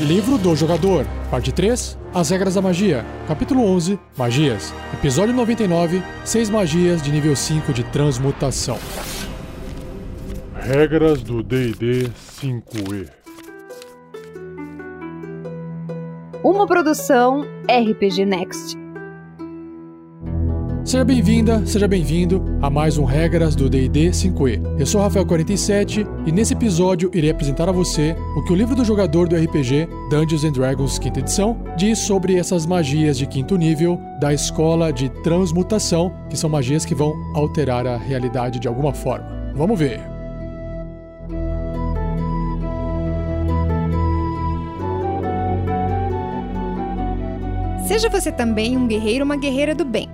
Livro do Jogador, Parte 3 As Regras da Magia, Capítulo 11 Magias, Episódio 99 6 Magias de nível 5 de Transmutação. Regras do DD 5E Uma produção RPG Next. Seja bem-vinda, seja bem-vindo a mais um Regras do D&D 5e. Eu sou Rafael47 e nesse episódio irei apresentar a você o que o livro do jogador do RPG Dungeons and Dragons 5 edição diz sobre essas magias de quinto nível da escola de transmutação, que são magias que vão alterar a realidade de alguma forma. Vamos ver. Seja você também um guerreiro ou uma guerreira do bem.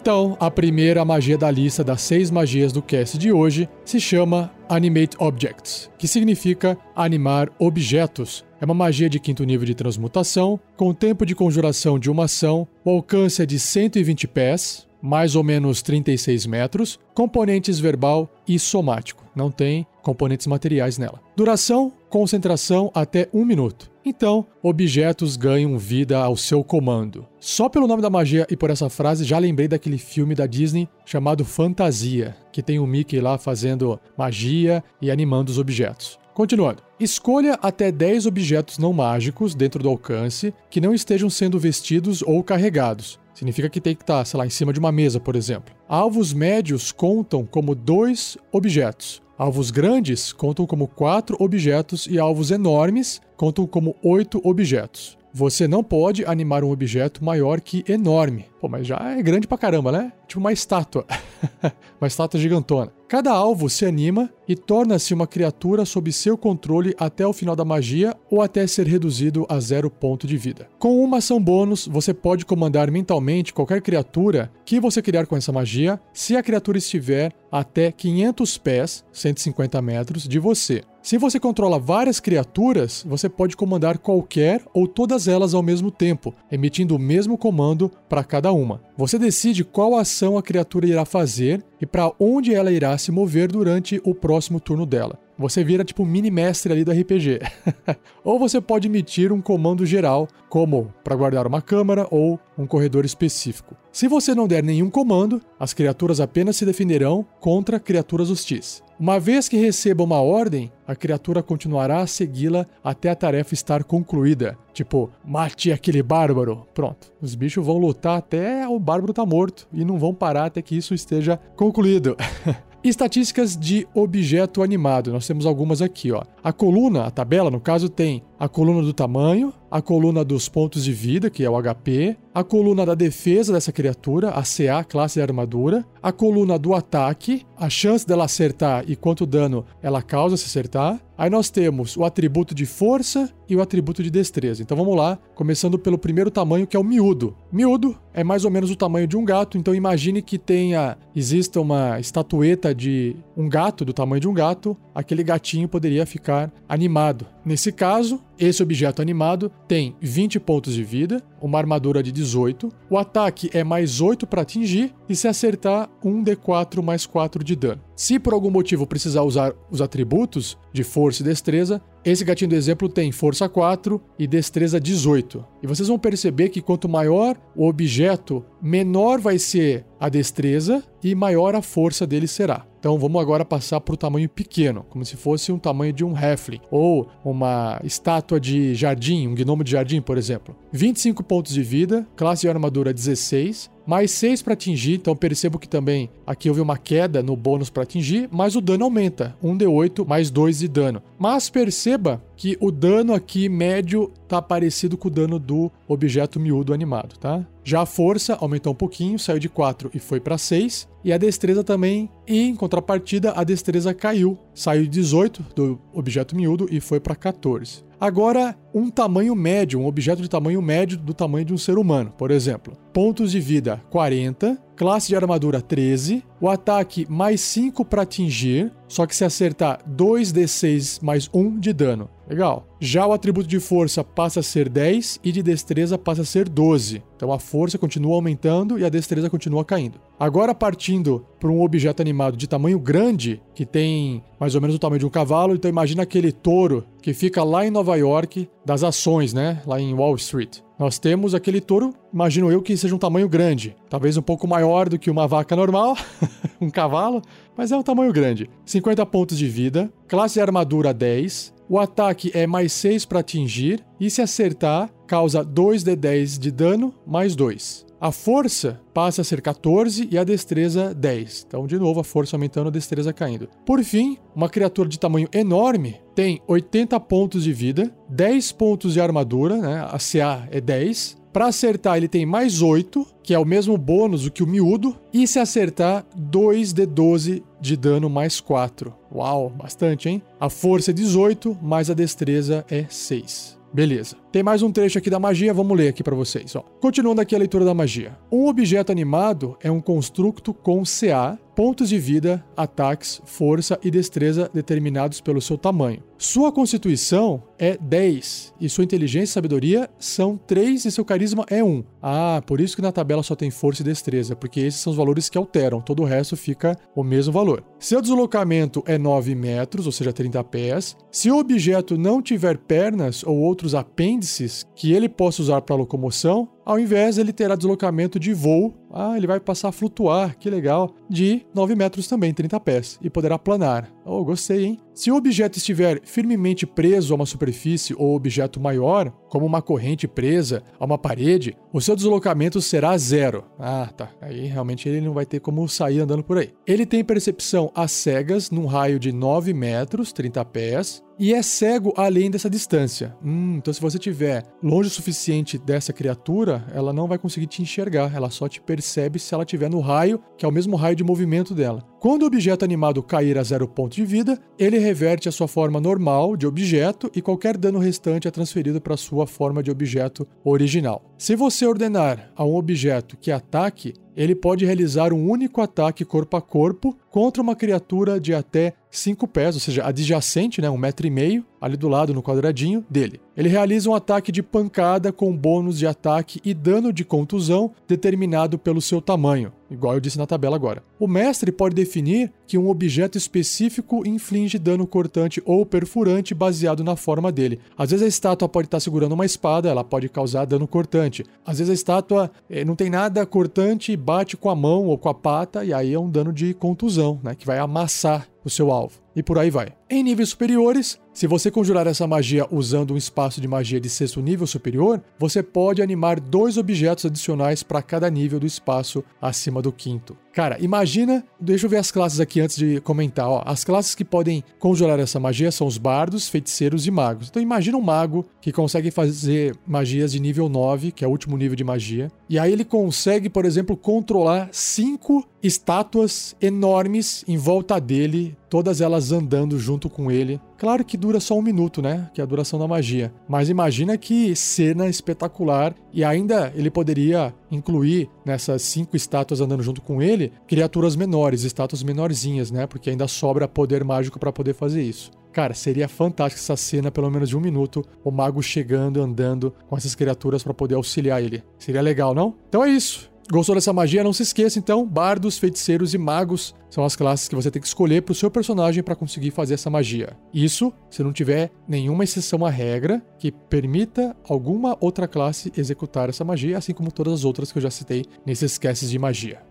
Então, a primeira magia da lista das seis magias do cast de hoje se chama Animate Objects, que significa animar objetos. É uma magia de quinto nível de transmutação, com tempo de conjuração de uma ação, o alcance é de 120 pés, mais ou menos 36 metros, componentes verbal e somático. Não tem componentes materiais nela. Duração, concentração até um minuto. Então, objetos ganham vida ao seu comando. Só pelo nome da magia e por essa frase já lembrei daquele filme da Disney chamado Fantasia, que tem o Mickey lá fazendo magia e animando os objetos. Continuando. Escolha até 10 objetos não mágicos dentro do alcance que não estejam sendo vestidos ou carregados. Significa que tem que estar, sei lá, em cima de uma mesa, por exemplo. Alvos médios contam como dois objetos. Alvos grandes contam como quatro objetos e alvos enormes contam como oito objetos. Você não pode animar um objeto maior que enorme. Pô, mas já é grande pra caramba, né? Tipo uma estátua. uma estátua gigantona. Cada alvo se anima e torna-se uma criatura sob seu controle até o final da magia ou até ser reduzido a zero ponto de vida. Com uma ação bônus, você pode comandar mentalmente qualquer criatura que você criar com essa magia, se a criatura estiver até 500 pés, 150 metros, de você. Se você controla várias criaturas, você pode comandar qualquer ou todas elas ao mesmo tempo, emitindo o mesmo comando para cada uma. Você decide qual ação a criatura irá fazer e para onde ela irá se mover durante o próximo turno dela. Você vira tipo mini mestre ali do RPG. ou você pode emitir um comando geral, como para guardar uma câmara ou um corredor específico. Se você não der nenhum comando, as criaturas apenas se defenderão contra criaturas hostis. Uma vez que receba uma ordem, a criatura continuará a segui-la até a tarefa estar concluída. Tipo, mate aquele bárbaro. Pronto. Os bichos vão lutar até o bárbaro tá morto e não vão parar até que isso esteja concluído. Estatísticas de objeto animado. Nós temos algumas aqui, ó. A coluna, a tabela, no caso, tem a coluna do tamanho, a coluna dos pontos de vida, que é o HP, a coluna da defesa dessa criatura, a CA, classe de armadura, a coluna do ataque, a chance dela acertar e quanto dano ela causa se acertar. Aí nós temos o atributo de força e o atributo de destreza. Então vamos lá, começando pelo primeiro tamanho, que é o miúdo. Miúdo é mais ou menos o tamanho de um gato, então imagine que tenha exista uma estatueta de um gato do tamanho de um gato, aquele gatinho poderia ficar animado. Nesse caso, esse objeto animado tem 20 pontos de vida, uma armadura de 18, o ataque é mais 8 para atingir e se acertar, 1d4 mais 4 de dano. Se por algum motivo precisar usar os atributos de força e destreza, esse gatinho do exemplo tem força 4 e destreza 18. E vocês vão perceber que quanto maior o objeto, menor vai ser a destreza e maior a força dele será. Então vamos agora passar para o tamanho pequeno, como se fosse um tamanho de um Heflin ou uma estátua de jardim, um gnomo de jardim, por exemplo. 25 pontos de vida, classe de armadura 16, mais 6 para atingir, então percebo que também aqui houve uma queda no bônus para atingir, mas o dano aumenta, 1d8 mais 2 de dano. Mas perceba que o dano aqui médio tá parecido com o dano do objeto miúdo animado, tá? Já a força aumentou um pouquinho, saiu de 4 e foi para 6. E a destreza também, e em contrapartida, a destreza caiu, saiu de 18 do objeto miúdo e foi para 14. Agora, um tamanho médio, um objeto de tamanho médio do tamanho de um ser humano, por exemplo. Pontos de vida 40, classe de armadura 13, o ataque mais 5 para atingir, só que se acertar 2d6 mais 1 de dano. Legal. Já o atributo de força passa a ser 10 e de destreza passa a ser 12. Então a força continua aumentando e a destreza continua caindo. Agora partindo para um objeto animado de tamanho grande, que tem mais ou menos o tamanho de um cavalo, então imagina aquele touro que fica lá em Nova York das ações, né? Lá em Wall Street. Nós temos aquele touro, imagino eu que seja um tamanho grande, talvez um pouco maior do que uma vaca normal, um cavalo, mas é um tamanho grande. 50 pontos de vida, classe de armadura 10, o ataque é mais 6 para atingir e se acertar, causa 2 de 10 de dano mais 2. A força passa a ser 14 e a destreza 10. Então, de novo, a força aumentando, a destreza caindo. Por fim, uma criatura de tamanho enorme tem 80 pontos de vida, 10 pontos de armadura, né? a CA é 10. Para acertar, ele tem mais 8, que é o mesmo bônus que o miúdo, e se acertar, 2 de 12 de dano mais 4. Uau, bastante, hein? A força é 18, mas a destreza é 6. Beleza. Tem mais um trecho aqui da magia, vamos ler aqui para vocês. Ó. Continuando aqui a leitura da magia. Um objeto animado é um construto com CA, pontos de vida, ataques, força e destreza determinados pelo seu tamanho. Sua constituição é 10 e sua inteligência e sabedoria são 3 e seu carisma é 1. Ah, por isso que na tabela só tem força e destreza, porque esses são os valores que alteram, todo o resto fica o mesmo valor. Seu deslocamento é 9 metros, ou seja, 30 pés. Se o objeto não tiver pernas ou outros apêndices que ele possa usar para locomoção, ao invés, ele terá deslocamento de voo. Ah, ele vai passar a flutuar, que legal. De 9 metros também, 30 pés. E poderá planar. Oh, gostei, hein? Se o objeto estiver firmemente preso a uma superfície ou objeto maior, como uma corrente presa a uma parede, o seu deslocamento será zero. Ah, tá. Aí realmente ele não vai ter como sair andando por aí. Ele tem percepção às cegas num raio de 9 metros, 30 pés, e é cego além dessa distância. Hum, então, se você estiver longe o suficiente dessa criatura, ela não vai conseguir te enxergar. Ela só te percebe se ela estiver no raio, que é o mesmo raio de movimento dela. Quando o objeto animado cair a zero ponto de vida, ele reverte a sua forma normal de objeto e qualquer dano restante é transferido para sua forma de objeto original. Se você ordenar a um objeto que ataque, ele pode realizar um único ataque corpo a corpo contra uma criatura de até 5 pés, ou seja, adjacente, né, um metro e meio, ali do lado no quadradinho dele. Ele realiza um ataque de pancada com bônus de ataque e dano de contusão determinado pelo seu tamanho, igual eu disse na tabela agora. O mestre pode definir que um objeto específico inflige dano cortante ou perfurante baseado na forma dele. Às vezes a estátua pode estar segurando uma espada, ela pode causar dano cortante. Às vezes a estátua eh, não tem nada cortante, bate com a mão ou com a pata e aí é um dano de contusão, né, que vai amassar o seu alvo. E por aí vai. Em níveis superiores, se você conjurar essa magia usando um espaço de magia de sexto nível superior, você pode animar dois objetos adicionais para cada nível do espaço acima do quinto. Cara, imagina. Deixa eu ver as classes aqui antes de comentar. Ó, as classes que podem conjurar essa magia são os bardos, feiticeiros e magos. Então imagina um mago que consegue fazer magias de nível 9, que é o último nível de magia. E aí ele consegue, por exemplo, controlar cinco estátuas enormes em volta dele, todas elas andando junto com ele. Claro que dura só um minuto, né? Que é a duração da magia. Mas imagina que cena espetacular. E ainda ele poderia incluir nessas cinco estátuas andando junto com ele criaturas menores, estátuas menorzinhas, né? Porque ainda sobra poder mágico para poder fazer isso. Cara, seria fantástico essa cena, pelo menos de um minuto, o mago chegando, andando com essas criaturas para poder auxiliar ele. Seria legal, não? Então é isso. Gostou dessa magia? Não se esqueça então, bardos, feiticeiros e magos são as classes que você tem que escolher para o seu personagem para conseguir fazer essa magia. Isso se não tiver nenhuma exceção à regra que permita alguma outra classe executar essa magia, assim como todas as outras que eu já citei nesses casts de magia.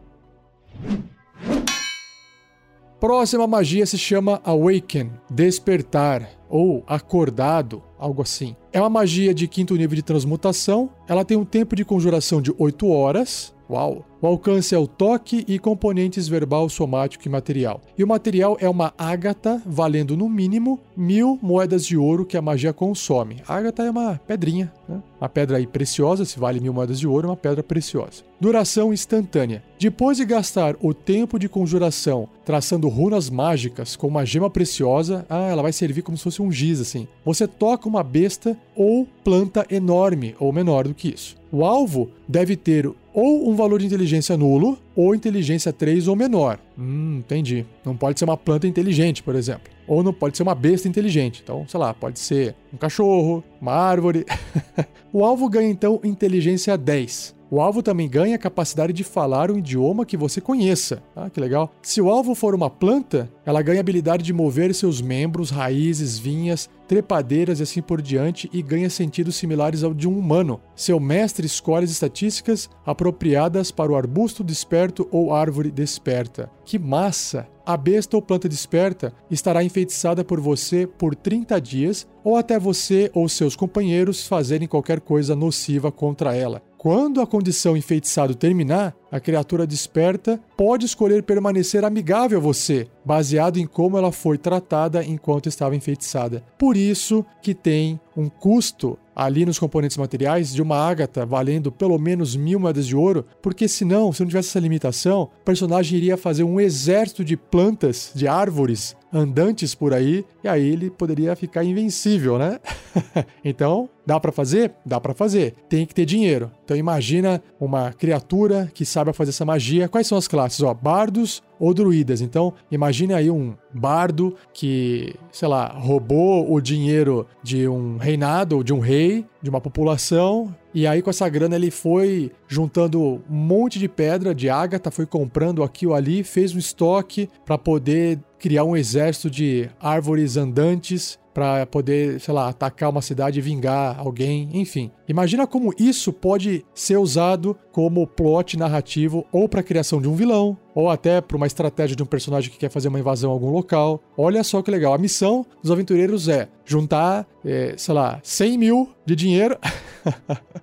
Próxima magia se chama Awaken, despertar ou acordado, algo assim. É uma magia de quinto nível de transmutação. Ela tem um tempo de conjuração de 8 horas Uau! O alcance é o toque e componentes verbal, somático e material. E o material é uma ágata, valendo no mínimo mil moedas de ouro que a magia consome. Ágata é uma pedrinha, né? uma pedra aí preciosa, se vale mil moedas de ouro, é uma pedra preciosa. Duração instantânea. Depois de gastar o tempo de conjuração traçando runas mágicas com uma gema preciosa, ah, ela vai servir como se fosse um giz assim. Você toca uma besta ou planta enorme ou menor do que isso. O alvo deve ter ou um valor de inteligência nulo ou inteligência 3 ou menor. Hum, entendi. Não pode ser uma planta inteligente, por exemplo. Ou não pode ser uma besta inteligente. Então, sei lá, pode ser um cachorro, uma árvore. o alvo ganha então inteligência 10. O alvo também ganha a capacidade de falar um idioma que você conheça. Ah, que legal. Se o alvo for uma planta, ela ganha a habilidade de mover seus membros, raízes, vinhas, trepadeiras e assim por diante e ganha sentidos similares ao de um humano. Seu mestre escolhe as estatísticas apropriadas para o arbusto desperto ou árvore desperta. Que massa! A besta ou planta desperta estará enfeitiçada por você por 30 dias ou até você ou seus companheiros fazerem qualquer coisa nociva contra ela. Quando a condição enfeitiçado terminar, a criatura desperta pode escolher permanecer amigável a você, baseado em como ela foi tratada enquanto estava enfeitiçada. Por isso que tem um custo ali nos componentes materiais de uma ágata valendo pelo menos mil moedas de ouro, porque senão, se não tivesse essa limitação, o personagem iria fazer um exército de plantas, de árvores andantes por aí, e aí ele poderia ficar invencível, né? então, dá para fazer? Dá para fazer. Tem que ter dinheiro. Então imagina uma criatura que saiba fazer essa magia. Quais são as classes? Ó, bardos ou druidas. Então, imagine aí um bardo que, sei lá, roubou o dinheiro de um reinado ou de um rei, de uma população, e aí com essa grana ele foi juntando um monte de pedra de ágata, foi comprando aqui ou ali, fez um estoque para poder criar um exército de árvores andantes para poder, sei lá, atacar uma cidade e vingar alguém, enfim. Imagina como isso pode ser usado como plot narrativo ou para a criação de um vilão, ou até para uma estratégia de um personagem que quer fazer uma invasão a algum local. Olha só que legal. A missão dos aventureiros é juntar, é, sei lá, 100 mil de dinheiro.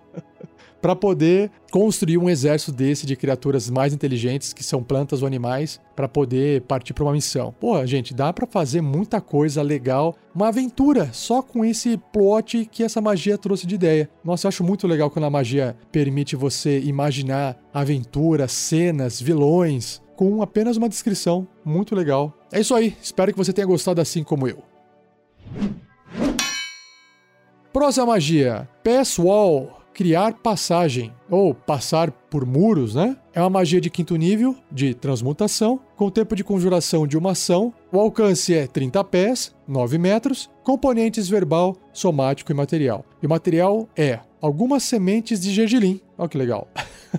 para poder construir um exército desse de criaturas mais inteligentes, que são plantas ou animais, para poder partir para uma missão. Pô, gente, dá para fazer muita coisa legal, uma aventura só com esse plot que essa magia trouxe de ideia. Nossa, eu acho muito legal quando a magia permite você imaginar aventuras, cenas, vilões, com apenas uma descrição. Muito legal. É isso aí, espero que você tenha gostado assim como eu. Próxima magia: Pass Wall criar passagem ou passar por muros, né? É uma magia de quinto nível de transmutação, com tempo de conjuração de uma ação. O alcance é 30 pés, 9 metros, componentes verbal, somático e material. E o material é algumas sementes de gergelim. Olha que legal.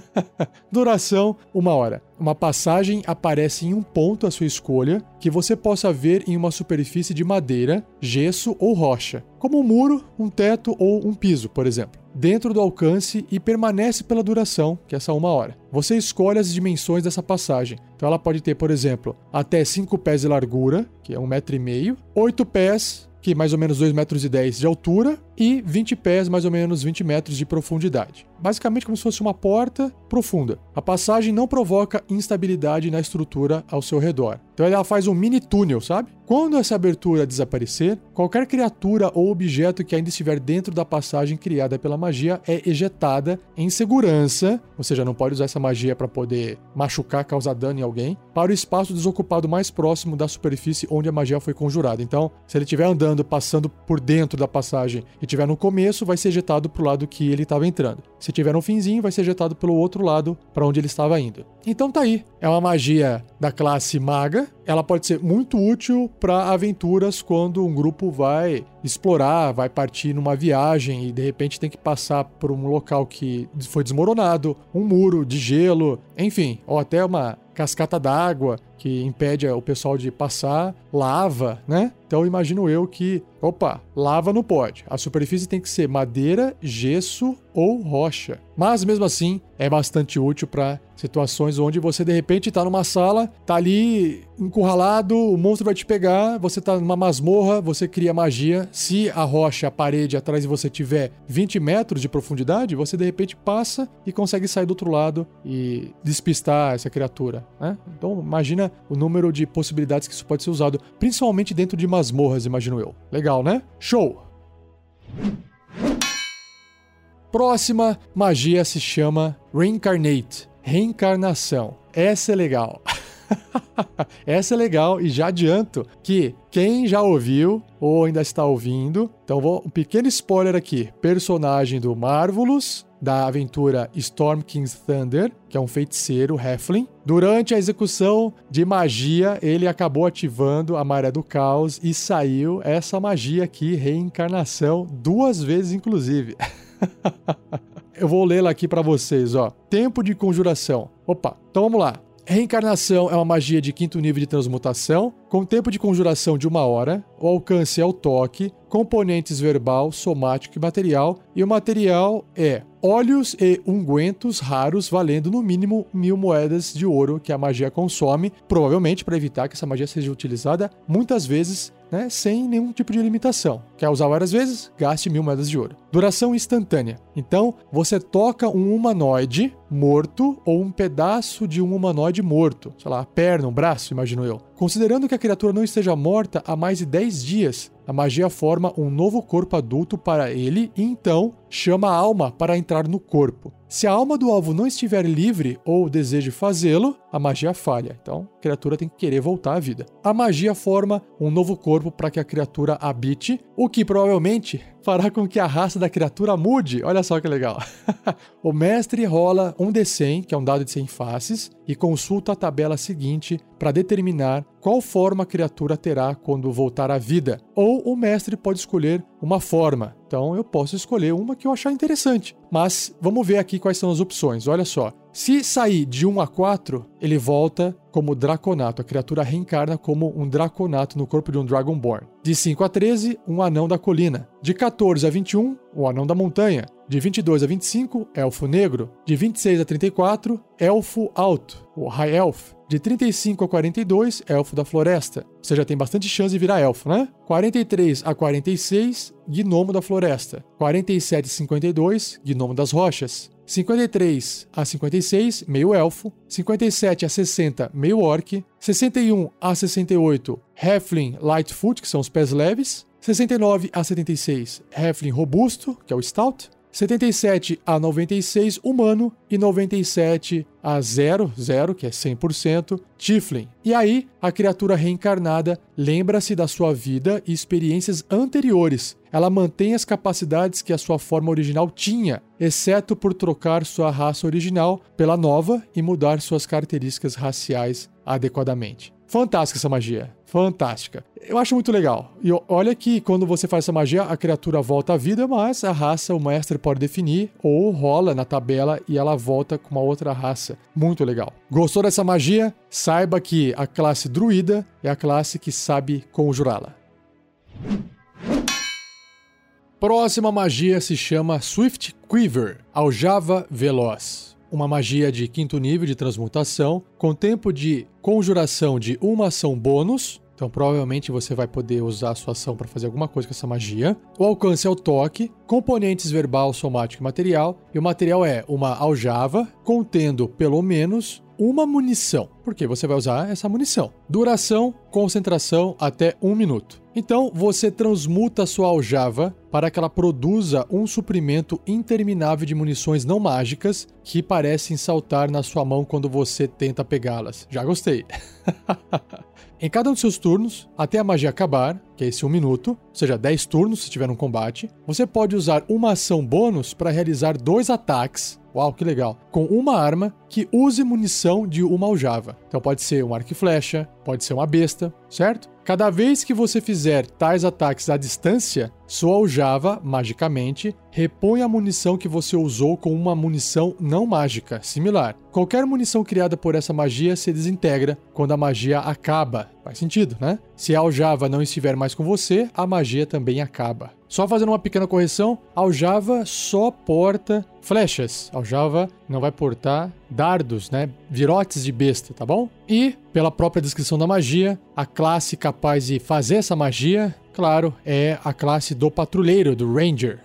Duração: uma hora. Uma passagem aparece em um ponto à sua escolha que você possa ver em uma superfície de madeira, gesso ou rocha, como um muro, um teto ou um piso, por exemplo, dentro do alcance e permanece pela duração, que é essa uma hora. Você escolhe as dimensões dessa passagem. Então ela pode ter, por exemplo, até 5 pés de largura, que é um metro e meio, 8 pés que mais ou menos 2,10 metros e de altura e 20 pés, mais ou menos 20 metros de profundidade. Basicamente como se fosse uma porta profunda. A passagem não provoca instabilidade na estrutura ao seu redor. Então ela faz um mini túnel, sabe? Quando essa abertura desaparecer, qualquer criatura ou objeto que ainda estiver dentro da passagem criada pela magia é ejetada em segurança, ou seja, não pode usar essa magia para poder machucar, causar dano em alguém, para o espaço desocupado mais próximo da superfície onde a magia foi conjurada. Então, se ele estiver andando, passando por dentro da passagem e estiver no começo, vai ser ejetado para o lado que ele estava entrando. Se tiver no finzinho, vai ser ejetado pelo outro lado para onde ele estava indo. Então tá aí. É uma magia da classe maga. Ela pode ser muito útil para aventuras quando um grupo vai explorar, vai partir numa viagem e de repente tem que passar por um local que foi desmoronado, um muro de gelo, enfim, ou até uma cascata d'água. Que impede o pessoal de passar, lava, né? Então imagino eu que, opa, lava não pode. A superfície tem que ser madeira, gesso ou rocha. Mas mesmo assim, é bastante útil para situações onde você de repente está numa sala, tá ali encurralado, o monstro vai te pegar, você tá numa masmorra, você cria magia. Se a rocha, a parede atrás de você tiver 20 metros de profundidade, você de repente passa e consegue sair do outro lado e despistar essa criatura, né? Então imagina o número de possibilidades que isso pode ser usado, principalmente dentro de masmorras, imagino eu. Legal, né? Show! Próxima magia se chama Reincarnate reencarnação. Essa é legal. Essa é legal e já adianto que quem já ouviu ou ainda está ouvindo, então vou um pequeno spoiler aqui. Personagem do Marvelous da aventura Storm King's Thunder, que é um feiticeiro Heflin. Durante a execução de magia, ele acabou ativando a Maré do Caos e saiu essa magia aqui, reencarnação, duas vezes inclusive. Eu vou lê-la aqui para vocês, ó. Tempo de conjuração. Opa, então vamos lá. Reencarnação é uma magia de quinto nível de transmutação, com tempo de conjuração de uma hora, o alcance é o toque, componentes verbal, somático e material, e o material é óleos e ungüentos raros valendo no mínimo mil moedas de ouro que a magia consome, provavelmente para evitar que essa magia seja utilizada muitas vezes né, sem nenhum tipo de limitação. Quer usar várias vezes? Gaste mil moedas de ouro. Duração instantânea. Então, você toca um humanoide morto ou um pedaço de um humanoide morto, sei lá, a perna, um braço, imagino eu. Considerando que a criatura não esteja morta há mais de 10 dias, a magia forma um novo corpo adulto para ele e então chama a alma para entrar no corpo. Se a alma do alvo não estiver livre ou deseje fazê-lo, a magia falha. Então, a criatura tem que querer voltar à vida. A magia forma um novo corpo para que a criatura habite, o que provavelmente fará com que a raça da criatura mude. Olha só que legal. o mestre rola um D100, que é um dado de 100 faces, e consulta a tabela seguinte para determinar qual forma a criatura terá quando voltar à vida. Ou o mestre pode escolher uma forma. Então eu posso escolher uma que eu achar interessante. Mas vamos ver aqui quais são as opções. Olha só. Se sair de 1 a 4, ele volta como Draconato. A criatura reencarna como um Draconato no corpo de um Dragonborn. De 5 a 13, um Anão da Colina. De 14 a 21, o Anão da Montanha. De 22 a 25, Elfo Negro. De 26 a 34, Elfo Alto, o High Elf. De 35 a 42, Elfo da Floresta. Você já tem bastante chance de virar elfo, né? 43 a 46, Gnomo da Floresta. 47 a 52, Gnomo das Rochas. 53 a 56, meio elfo. 57 a 60, meio orc. 61 a 68, Heflin Lightfoot, que são os pés leves. 69 a 76, Heflin Robusto, que é o Stout. 77 a 96 humano e 97 a 0, 0, que é 100%, Tiflin. E aí, a criatura reencarnada lembra-se da sua vida e experiências anteriores. Ela mantém as capacidades que a sua forma original tinha, exceto por trocar sua raça original pela nova e mudar suas características raciais adequadamente. Fantástica essa magia. Fantástica. Eu acho muito legal. E olha que quando você faz essa magia, a criatura volta à vida, mas a raça o mestre pode definir ou rola na tabela e ela volta com uma outra raça. Muito legal. Gostou dessa magia? Saiba que a classe druida é a classe que sabe conjurá-la. Próxima magia se chama Swift Quiver, aljava veloz uma magia de quinto nível de transmutação, com tempo de conjuração de uma ação bônus. Então, provavelmente você vai poder usar a sua ação para fazer alguma coisa com essa magia. O alcance é o toque, componentes verbal, somático e material. E o material é uma aljava contendo pelo menos uma munição, porque você vai usar essa munição. Duração, concentração até um minuto. Então você transmuta a sua aljava para que ela produza um suprimento interminável de munições não mágicas que parecem saltar na sua mão quando você tenta pegá-las. Já gostei. em cada um dos seus turnos, até a magia acabar, que é esse um minuto, ou seja, 10 turnos se tiver um combate, você pode usar uma ação bônus para realizar dois ataques Uau, que legal. Com uma arma que use munição de uma aljava. Então pode ser um arco e flecha, pode ser uma besta, certo? Cada vez que você fizer tais ataques à distância, sua aljava, magicamente, repõe a munição que você usou com uma munição não mágica, similar. Qualquer munição criada por essa magia se desintegra quando a magia acaba. Faz sentido, né? Se a aljava não estiver mais com você, a magia também acaba. Só fazendo uma pequena correção, aljava só porta flechas. Aljava não vai portar dardos, né? Virotes de besta, tá bom? E, pela própria descrição da magia, a classe capaz de fazer essa magia, claro, é a classe do patrulheiro, do Ranger.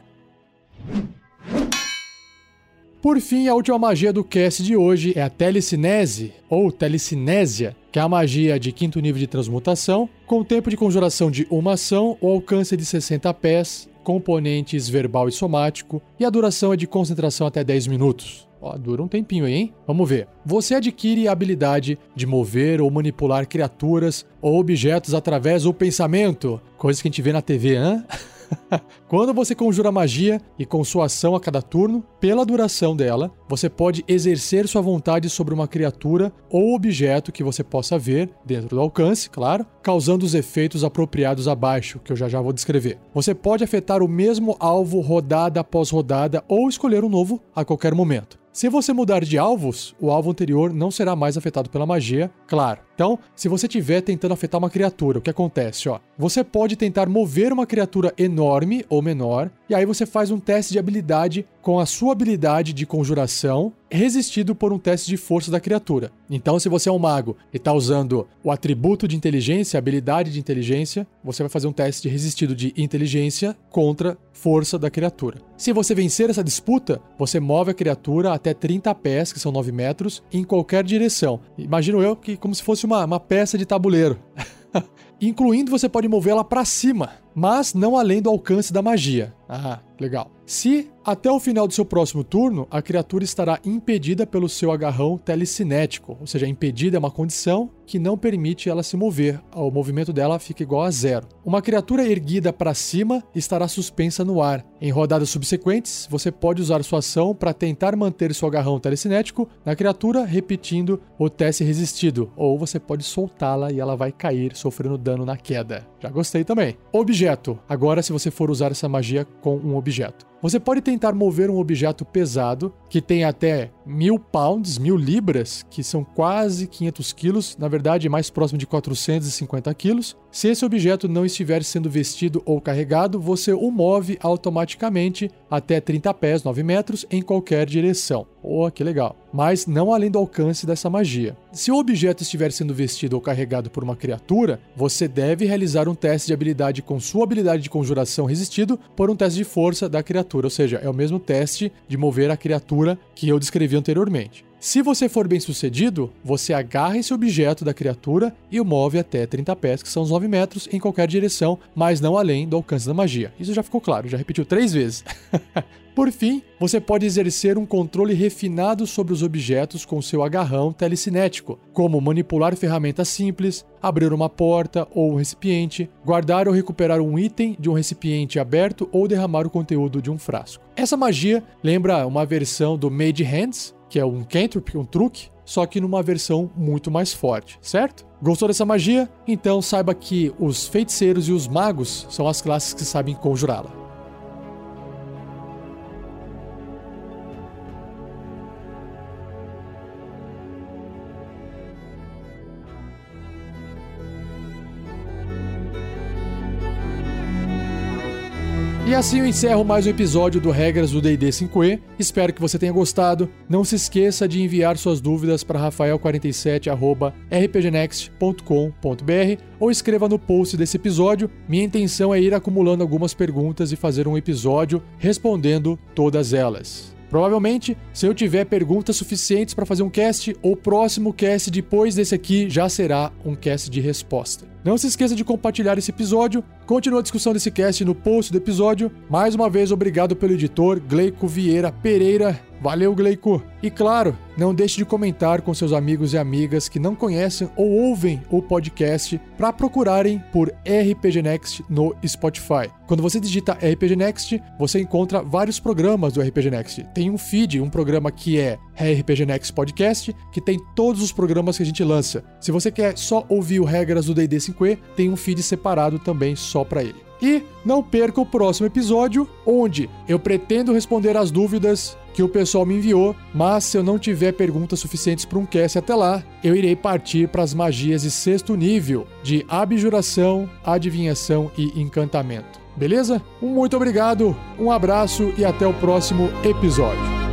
Por fim, a última magia do cast de hoje é a telecinese, ou telecinésia, que é a magia de quinto nível de transmutação, com tempo de conjuração de uma ação, o alcance de 60 pés, componentes verbal e somático, e a duração é de concentração até 10 minutos. Ó, dura um tempinho aí, hein? Vamos ver. Você adquire a habilidade de mover ou manipular criaturas ou objetos através do pensamento, coisa que a gente vê na TV, hã? Quando você conjura magia e com sua ação a cada turno, pela duração dela, você pode exercer sua vontade sobre uma criatura ou objeto que você possa ver, dentro do alcance, claro, causando os efeitos apropriados abaixo, que eu já já vou descrever. Você pode afetar o mesmo alvo rodada após rodada ou escolher um novo a qualquer momento. Se você mudar de alvos, o alvo anterior não será mais afetado pela magia, claro. Então, se você estiver tentando afetar uma criatura, o que acontece? Ó, você pode tentar mover uma criatura enorme ou menor, e aí você faz um teste de habilidade com a sua habilidade de conjuração, resistido por um teste de força da criatura. Então, se você é um mago e está usando o atributo de inteligência, habilidade de inteligência, você vai fazer um teste de resistido de inteligência contra força da criatura. Se você vencer essa disputa, você move a criatura até 30 pés, que são 9 metros, em qualquer direção. Imagino eu que como se fosse uma, uma peça de tabuleiro. Incluindo você pode movê-la para cima, mas não além do alcance da magia. Ah, legal. Se até o final do seu próximo turno a criatura estará impedida pelo seu agarrão telecinético, ou seja, impedida é uma condição que não permite ela se mover, o movimento dela fica igual a zero. Uma criatura erguida para cima estará suspensa no ar. Em rodadas subsequentes, você pode usar sua ação para tentar manter seu agarrão telecinético na criatura, repetindo o teste resistido, ou você pode soltá-la e ela vai cair, sofrendo dano na queda. Já gostei também. Objeto. Agora, se você for usar essa magia com um objeto objeto. Você pode tentar mover um objeto pesado que tem até mil pounds, mil libras, que são quase 500 quilos, na verdade mais próximo de 450 quilos. Se esse objeto não estiver sendo vestido ou carregado, você o move automaticamente até 30 pés, 9 metros, em qualquer direção. Oh, que legal. Mas não além do alcance dessa magia. Se o objeto estiver sendo vestido ou carregado por uma criatura, você deve realizar um teste de habilidade com sua habilidade de conjuração resistido por um teste de força da criatura, ou seja, é o mesmo teste de mover a criatura que eu descrevi anteriormente. Se você for bem sucedido, você agarra esse objeto da criatura e o move até 30 pés, que são os 9 metros, em qualquer direção, mas não além do alcance da magia. Isso já ficou claro, já repetiu três vezes. Por fim, você pode exercer um controle refinado sobre os objetos com seu agarrão telecinético, como manipular ferramentas simples, abrir uma porta ou um recipiente, guardar ou recuperar um item de um recipiente aberto ou derramar o conteúdo de um frasco. Essa magia lembra uma versão do Made Hands, que é um cantrip, um truque, só que numa versão muito mais forte, certo? Gostou dessa magia? Então saiba que os feiticeiros e os magos são as classes que sabem conjurá-la. E assim eu encerro mais um episódio do Regras do D&D 5e. Espero que você tenha gostado. Não se esqueça de enviar suas dúvidas para rafael47@rpgnext.com.br ou escreva no post desse episódio. Minha intenção é ir acumulando algumas perguntas e fazer um episódio respondendo todas elas. Provavelmente, se eu tiver perguntas suficientes para fazer um cast, o próximo cast depois desse aqui já será um cast de resposta. Não se esqueça de compartilhar esse episódio. Continua a discussão desse cast no post do episódio. Mais uma vez, obrigado pelo editor Gleico Vieira Pereira. Valeu, Gleico! E claro, não deixe de comentar com seus amigos e amigas que não conhecem ou ouvem o podcast para procurarem por RPG Next no Spotify. Quando você digita RPG Next, você encontra vários programas do RPG Next. Tem um feed, um programa que é RPG Next Podcast, que tem todos os programas que a gente lança. Se você quer só ouvir o Regras do D&D 5e, tem um feed separado também só para ele. E não perca o próximo episódio, onde eu pretendo responder as dúvidas que o pessoal me enviou, mas se eu não tiver perguntas suficientes para um cast até lá, eu irei partir para as magias de sexto nível de abjuração, adivinhação e encantamento. Beleza? Um muito obrigado, um abraço e até o próximo episódio.